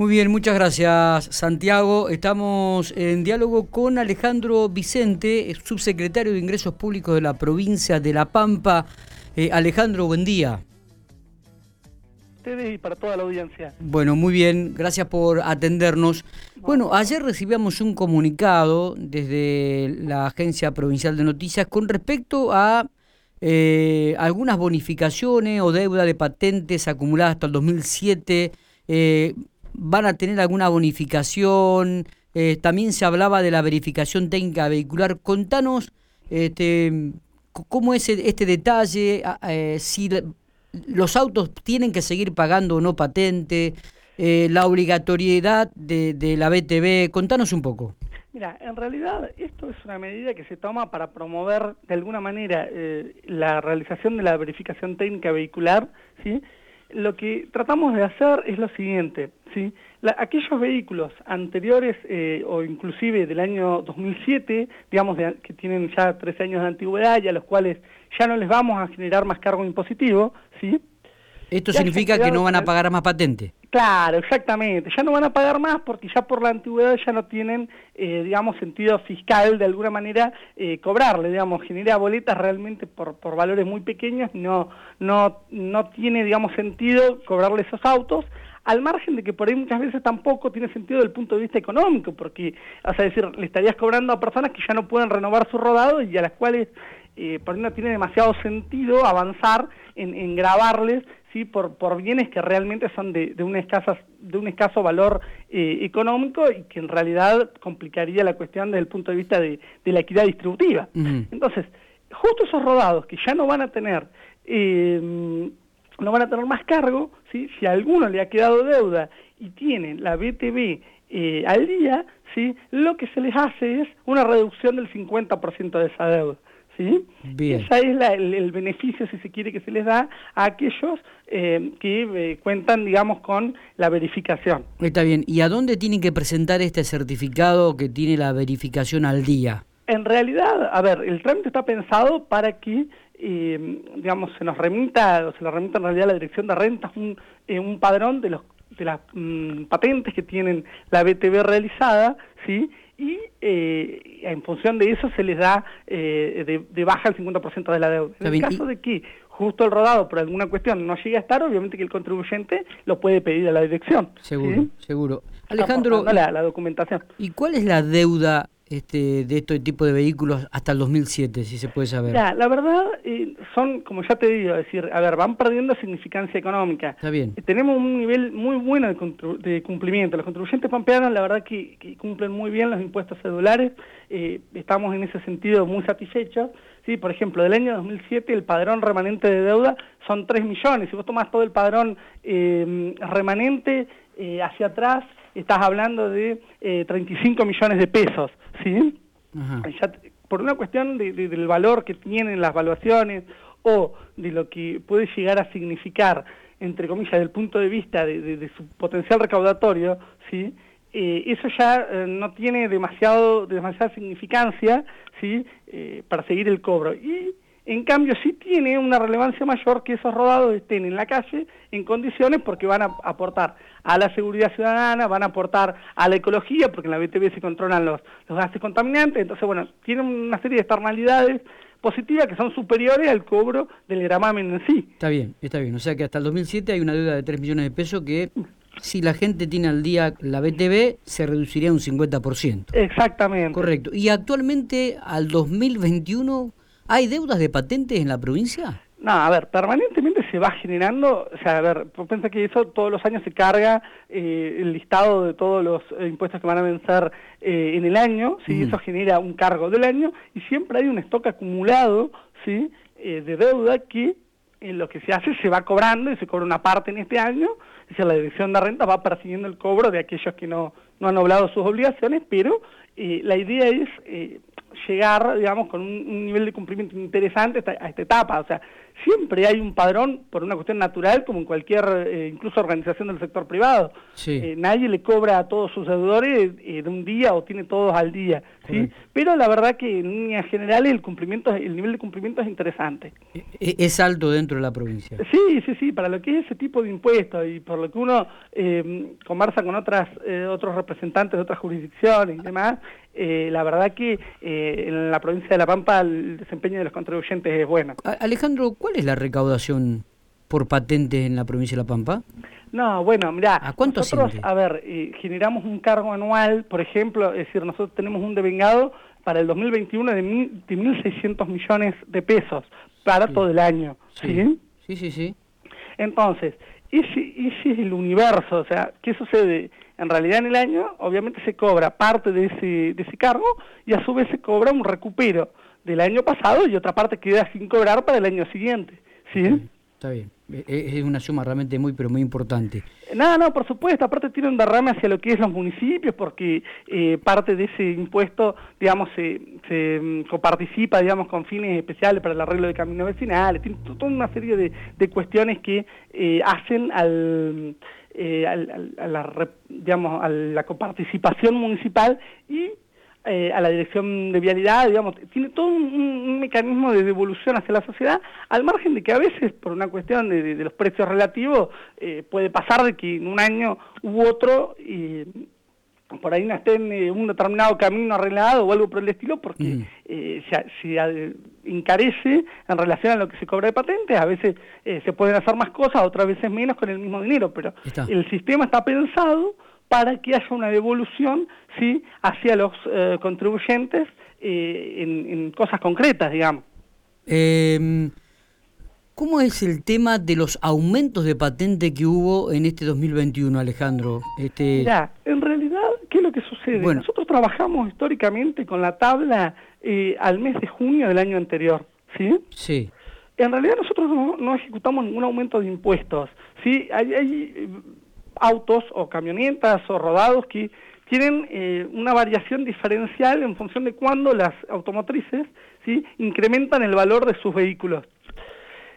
Muy bien, muchas gracias Santiago. Estamos en diálogo con Alejandro Vicente, subsecretario de Ingresos Públicos de la provincia de La Pampa. Eh, Alejandro, buen día. Ustedes y para toda la audiencia. Bueno, muy bien, gracias por atendernos. Bueno, ayer recibíamos un comunicado desde la Agencia Provincial de Noticias con respecto a eh, algunas bonificaciones o deuda de patentes acumuladas hasta el 2007. Eh, ¿Van a tener alguna bonificación? Eh, también se hablaba de la verificación técnica vehicular. Contanos este, cómo es este detalle, si los autos tienen que seguir pagando o no patente, la obligatoriedad de, la BTV. Contanos un poco. Mira, en realidad esto es una medida que se toma para promover de alguna manera eh, la realización de la verificación técnica vehicular, ¿sí? Lo que tratamos de hacer es lo siguiente, ¿sí? aquellos vehículos anteriores eh, o inclusive del año 2007, digamos que tienen ya 13 años de antigüedad y a los cuales ya no les vamos a generar más cargo impositivo, ¿sí? Esto significa que no van a pagar más patente. Claro, exactamente. Ya no van a pagar más porque ya por la antigüedad ya no tienen, eh, digamos, sentido fiscal de alguna manera eh, cobrarle, digamos, genera boletas realmente por, por valores muy pequeños no, no, no tiene, digamos, sentido cobrarle esos autos al margen de que por ahí muchas veces tampoco tiene sentido desde el punto de vista económico, porque, o sea, decir, le estarías cobrando a personas que ya no pueden renovar su rodado y a las cuales eh, por ahí no tiene demasiado sentido avanzar en, en grabarles ¿sí? por, por bienes que realmente son de, de, un, escasa, de un escaso valor eh, económico y que en realidad complicaría la cuestión desde el punto de vista de, de la equidad distributiva. Entonces, justo esos rodados que ya no van a tener... Eh, no van a tener más cargo, ¿sí? si a alguno le ha quedado deuda y tiene la BTV eh, al día, ¿sí? lo que se les hace es una reducción del 50% de esa deuda. ¿Sí? Bien. Ese es el, beneficio, si se quiere, que se les da a aquellos eh, que eh, cuentan, digamos, con la verificación. Está bien. ¿Y a dónde tienen que presentar este certificado que tiene la verificación al día? En realidad, a ver, el trámite está pensado para que eh, digamos, se nos remita, o se lo remita en realidad a la Dirección de Rentas un, un padrón de los de las mm, patentes que tienen la BTV realizada, ¿sí? y eh, en función de eso se les da eh, de, baja el 50% de la deuda. En el caso de que justo el rodado por alguna cuestión no llegue a estar, obviamente que el contribuyente lo puede pedir a la dirección. Seguro, seguro. Alejandro, la, la documentación. ¿Y cuál es la deuda este, de este tipo de vehículos hasta el 2007, si se puede saber? la verdad, eh, son, como ya te digo, decir, a ver, van perdiendo significancia económica. Está bien. Eh, tenemos un nivel muy bueno de, cumplimiento. Los contribuyentes pampeanos, la verdad que, cumplen muy bien los impuestos cedulares. Eh, estamos en ese sentido muy satisfechos. Sí, por ejemplo, del año 2007 el padrón remanente de deuda son 3 millones. Si vos tomás todo el padrón remanente hacia atrás, estás hablando de 35 millones de pesos. ¿sí? por una cuestión del valor que tienen las valuaciones o de lo que puede llegar a significar, entre comillas, del punto de vista de, su potencial recaudatorio, ¿sí? Eh, eso ya eh, no tiene demasiado, demasiada significancia ¿sí? Eh, para seguir el cobro. Y en cambio sí tiene una relevancia mayor que esos rodados estén en la calle en condiciones porque van a aportar a la seguridad ciudadana, van a aportar a la ecología, porque en la BTV se controlan los, los gases contaminantes, entonces bueno, tienen una serie de externalidades positivas que son superiores al cobro del gramamen en sí. Está bien, está bien, o sea que hasta el 2007 hay una deuda de 3 millones de pesos que si la gente tiene al día la BTV, se reduciría un 50%. Exactamente. Correcto. ¿Y actualmente al 2021 ¿Hay deudas de patentes en la provincia? No, a ver, permanentemente se va generando, o sea, a ver, piensa que eso todos los años se carga eh, el listado de todos los eh, impuestos que van a vencer eh, en el año, ¿sí? Eso genera un cargo del año y siempre hay un stock acumulado, ¿sí? de deuda que en lo que se hace se va cobrando y se cobra una parte en este año, es decir, la dirección de renta va persiguiendo el cobro de aquellos que no no han oblado sus obligaciones, pero eh, la idea es eh, llegar, digamos, con un, nivel de cumplimiento interesante a esta, etapa. O sea, siempre hay un padrón por una cuestión natural, como en cualquier, eh, incluso organización del sector privado. Eh, nadie le cobra a todos sus deudores eh, de un día o tiene todos al día. ¿sí? Pero la verdad que en líneas generales el cumplimiento, el nivel de cumplimiento es interesante. E, e, ¿Es alto dentro de la provincia? Sí, sí, sí, para lo que es ese tipo de impuestos y por lo que uno conversa con otras otros representantes de otras jurisdicciones y demás, la verdad que en la provincia de La Pampa el desempeño de los contribuyentes es bueno. Alejandro, ¿cuál es la recaudación por patentes en la provincia de La Pampa? No, bueno, mira, ¿A cuánto nosotros, a ver, eh, generamos un cargo anual, por ejemplo, es decir, nosotros tenemos un devengado para el 2021 de, mil, de 1.600 millones de pesos para todo el año, ¿sí? Sí, sí, sí. Entonces, ese, ese es el universo, o sea, ¿qué sucede? En realidad en el año, obviamente se cobra parte de ese, de ese cargo y a su vez se cobra un recupero del año pasado y otra parte queda sin cobrar para el año siguiente. ¿sí? Está bien. E, e, es una suma realmente muy, pero muy importante. No, no, por supuesto. Aparte tiene un derrame hacia lo que es los municipios, porque eh, parte de ese impuesto, digamos, se, se mm, coparticipa, digamos, con fines especiales para el arreglo de caminos vecinales. Tiene toda una serie de, de cuestiones que eh, hacen al, eh, al, a la, digamos, a la coparticipación municipal y eh, a la dirección de vialidad, digamos, tiene todo un, mecanismo de devolución hacia la sociedad, al margen de que a veces, por una cuestión de, los precios relativos, eh, puede pasar de que en un año u otro y por ahí no esté en eh, un determinado camino arreglado o algo por el estilo, porque se, encarece en relación a lo que se cobra de patentes, a veces se pueden hacer más cosas, otras veces menos con el mismo dinero, pero el sistema está pensado para que haya una devolución ¿sí? hacia los eh, contribuyentes eh, en, cosas concretas, digamos. Em, ¿Cómo es el tema de los aumentos de patente que hubo en este 2021, Alejandro? Este... Ya, en realidad, ¿qué es lo que sucede? Nosotros trabajamos históricamente con la tabla eh, al mes de junio del año anterior, ¿sí? Sí. En realidad nosotros no, ejecutamos ningún aumento de impuestos, ¿sí? Hay, hay autos o camionetas o rodados que tienen eh, una variación diferencial en función de cuándo las automotrices ¿sí? incrementan el valor de sus vehículos.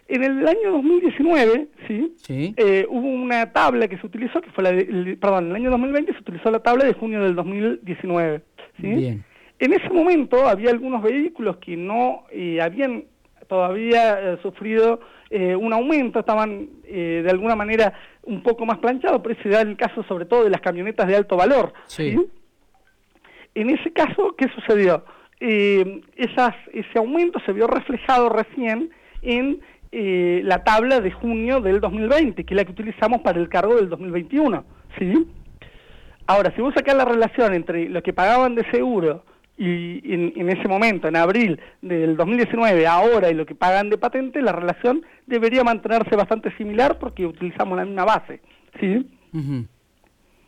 En el año 2019, ¿sí? Eh, hubo una tabla que se utilizó, que fue la de, perdón, en el año 2020 se utilizó la tabla de junio del 2019. ¿sí? Bien. En ese momento había algunos vehículos que no eh, habían todavía sufrido un aumento, estaban de alguna manera un poco más planchado, pero ese da el caso sobre todo de las camionetas de alto valor. Sí. En ese caso, ¿qué sucedió? Eh, esas, ese aumento se vio reflejado recién en eh, la tabla de junio del 2020, que es la que utilizamos para el cargo del 2021. ¿sí? Ahora, si vos sacás la relación entre lo que pagaban de seguro y en, ese momento, en abril del 2019, ahora y lo que pagan de patente, la relación debería mantenerse bastante similar porque utilizamos la misma base. ¿sí?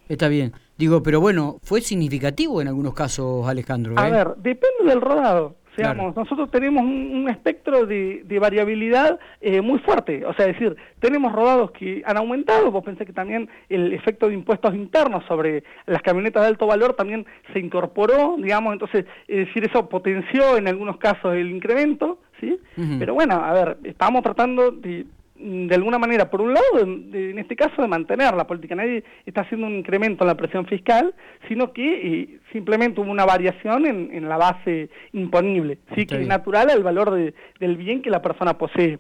Está bien. Digo, pero bueno, ¿fue significativo en algunos casos, Alejandro? A ¿eh? ver, depende del rodado nosotros tenemos un, espectro de, variabilidad eh, muy fuerte, o sea, es decir, tenemos rodados que han aumentado, vos pensé que también el efecto de impuestos internos sobre las camionetas de alto valor también se incorporó, digamos, entonces, es decir, eso potenció en algunos casos el incremento, ¿sí? Pero bueno, a ver, estamos tratando de de alguna manera, por un lado, en este caso, de mantener la política. Nadie está haciendo un incremento en la presión fiscal, sino que eh, simplemente hubo una variación en, la base imponible, ¿sí? que es natural al valor del bien que la persona posee.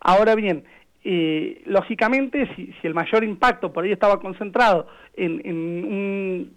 Ahora bien, eh, lógicamente, si, el mayor impacto por ahí estaba concentrado en, un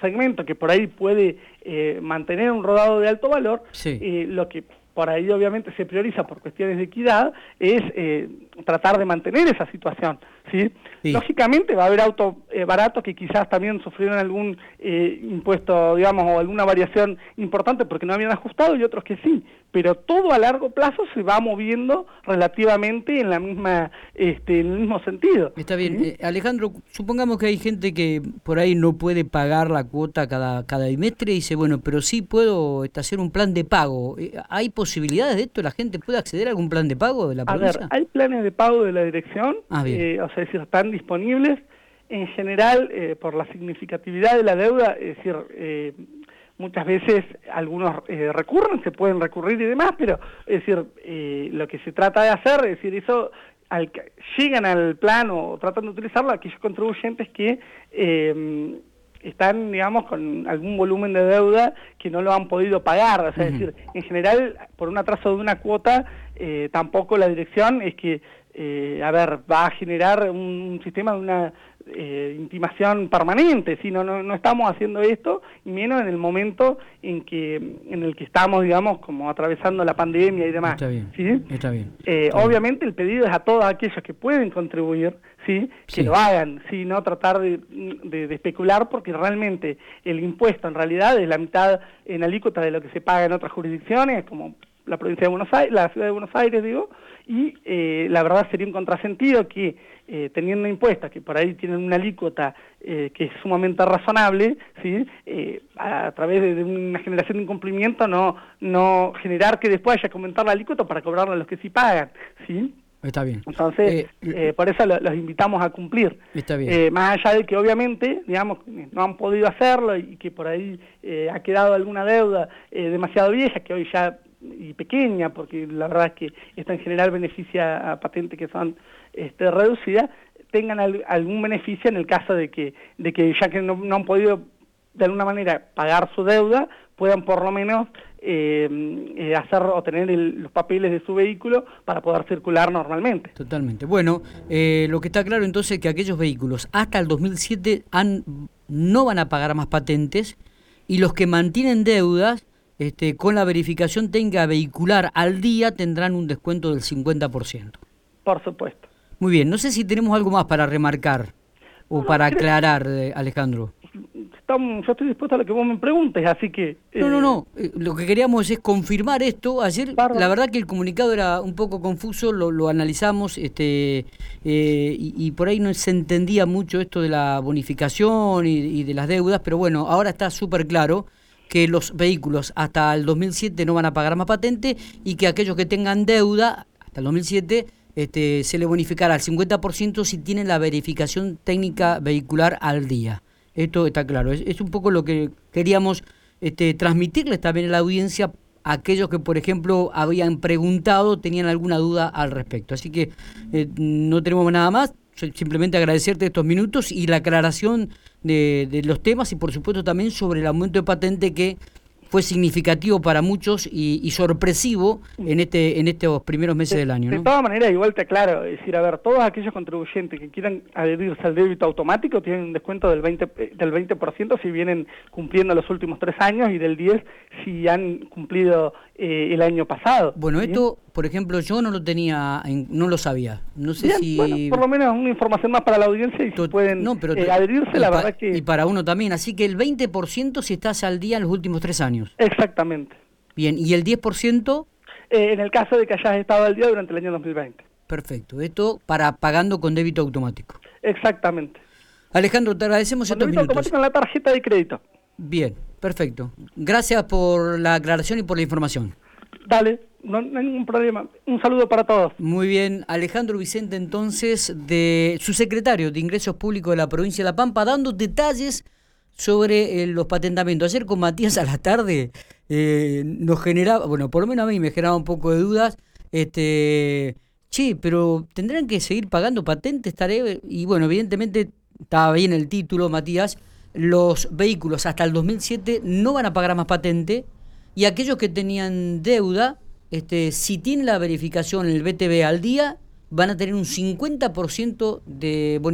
segmento que por ahí puede eh, mantener un rodado de alto valor, lo que por ahí obviamente se prioriza por cuestiones de equidad, es eh, tratar de mantener esa situación. ¿sí? Lógicamente va a haber autos eh, baratos que quizás también sufrieron algún eh, impuesto, digamos, o alguna variación importante porque no habían ajustado y otros que sí, pero todo a largo plazo se va moviendo relativamente en la misma este, en el mismo sentido. Está bien. Alejandro, supongamos que hay gente que por ahí no puede pagar la cuota cada, cada bimestre y dice, bueno, pero sí puedo este, hacer un plan de pago. ¿Hay posibilidades de esto? ¿La gente puede acceder a algún plan de pago de la provincia? A ver, hay planes de pago de la dirección, ah, eh, o sea, es decir, están disponibles. en general, eh, por la significatividad de la deuda, es decir, eh, muchas veces algunos eh, recurren, se pueden recurrir y demás, pero es decir, lo que se trata de hacer, es decir, eso al, llegan al plano o tratan de utilizarlo aquellos contribuyentes que están, digamos, con algún volumen de deuda que no lo han podido pagar. O sea, es decir, en general, por un atraso de una cuota, eh, tampoco la dirección es que, eh, a ver, va a generar un, sistema de una eh, intimación permanente, si no, no, estamos haciendo esto, y menos en el momento en que en el que estamos, digamos, como atravesando la pandemia y demás. Está bien, ¿sí? está bien. obviamente el pedido es a todos aquellos que pueden contribuir, ¿sí? que lo hagan, ¿sí? no tratar de, de, especular, porque realmente el impuesto en realidad es la mitad en alícuota de lo que se paga en otras jurisdicciones, como la provincia de Buenos Aires, la ciudad de Buenos Aires, digo, y eh, la verdad sería un contrasentido que eh, teniendo impuestos que por ahí tienen una alícuota eh, que es sumamente razonable, ¿sí? a, través de, una generación de incumplimiento no, no generar que después haya que aumentar la alícuota para cobrarle a los que sí pagan, ¿sí? Está bien. Entonces, por eso los invitamos a cumplir. Está bien. más allá de que obviamente, digamos, no han podido hacerlo y que por ahí ha quedado alguna deuda demasiado vieja, que hoy ya y pequeña, porque la verdad es que esto en general beneficia a patentes que son este, reducidas, tengan algún beneficio en el caso de que, de que ya que no, han podido de alguna manera pagar su deuda, puedan por lo menos eh, eh, hacer o tener los papeles de su vehículo para poder circular normalmente. Totalmente. Bueno, eh, lo que está claro entonces es que aquellos vehículos hasta el 2007 han, no van a pagar más patentes y los que mantienen deudas este, con la verificación tenga vehicular al día tendrán un descuento del 50%. Por supuesto. Muy bien, no sé si tenemos algo más para remarcar o para aclarar, eh, Alejandro. Estamos, yo estoy dispuesto a lo que vos me preguntes, así que... No, no, no, eh, eh, lo que queríamos es confirmar esto. Ayer, la verdad que el comunicado era un poco confuso, lo, analizamos este y, por ahí no se entendía mucho esto de la bonificación y de las deudas, pero bueno, ahora está súper claro que los vehículos hasta el 2007 no van a pagar más patente y que aquellos que tengan deuda hasta el 2007 este, se le bonificará al 50% si tienen la verificación técnica vehicular al día. Esto está claro. Es, un poco lo que queríamos este, transmitirles también a la audiencia aquellos que, por ejemplo, habían preguntado, tenían alguna duda al respecto. Así que eh, no tenemos nada más simplemente agradecerte estos minutos y la aclaración de, de, los temas y por supuesto también sobre el aumento de patente que fue significativo para muchos y, sorpresivo en este en estos primeros meses del año. De todas maneras, igual te aclaro, es decir, a ver, todos aquellos contribuyentes que quieran adherirse al débito automático tienen un descuento del 20%, eh, del 20 si vienen cumpliendo los últimos tres años y del 10% si han cumplido eh, el año pasado. Bueno, esto, por ejemplo, yo no lo tenía, no lo sabía. No sé si... Bueno, por lo menos una información más para la audiencia y si pueden eh, adherirse, la verdad que... Y para uno también, así que el 20% si estás al día en los últimos tres años. Exactamente. Bien, ¿y el 10%? Eh, en el caso de que hayas estado al día durante el año 2020. Perfecto, esto para pagando con débito automático. Exactamente. Alejandro, te agradecemos con débito automático en la tarjeta de crédito. Bien, perfecto. Gracias por la aclaración y por la información. Dale, no, hay ningún problema. Un saludo para todos. Muy bien, Alejandro Vicente entonces, de su secretario de Ingresos Públicos de la provincia de La Pampa, dando detalles sobre eh, los patentamientos. Ayer con Matías a la tarde eh, nos generaba, bueno, por lo menos a mí me generaba un poco de dudas, este, che, pero tendrán que seguir pagando patentes, estaré, y bueno, evidentemente estaba bien el título, Matías, los vehículos hasta el 2007 no van a pagar más patente y aquellos que tenían deuda, este, si tienen la verificación el BTV al día, van a tener un 50% de bonificación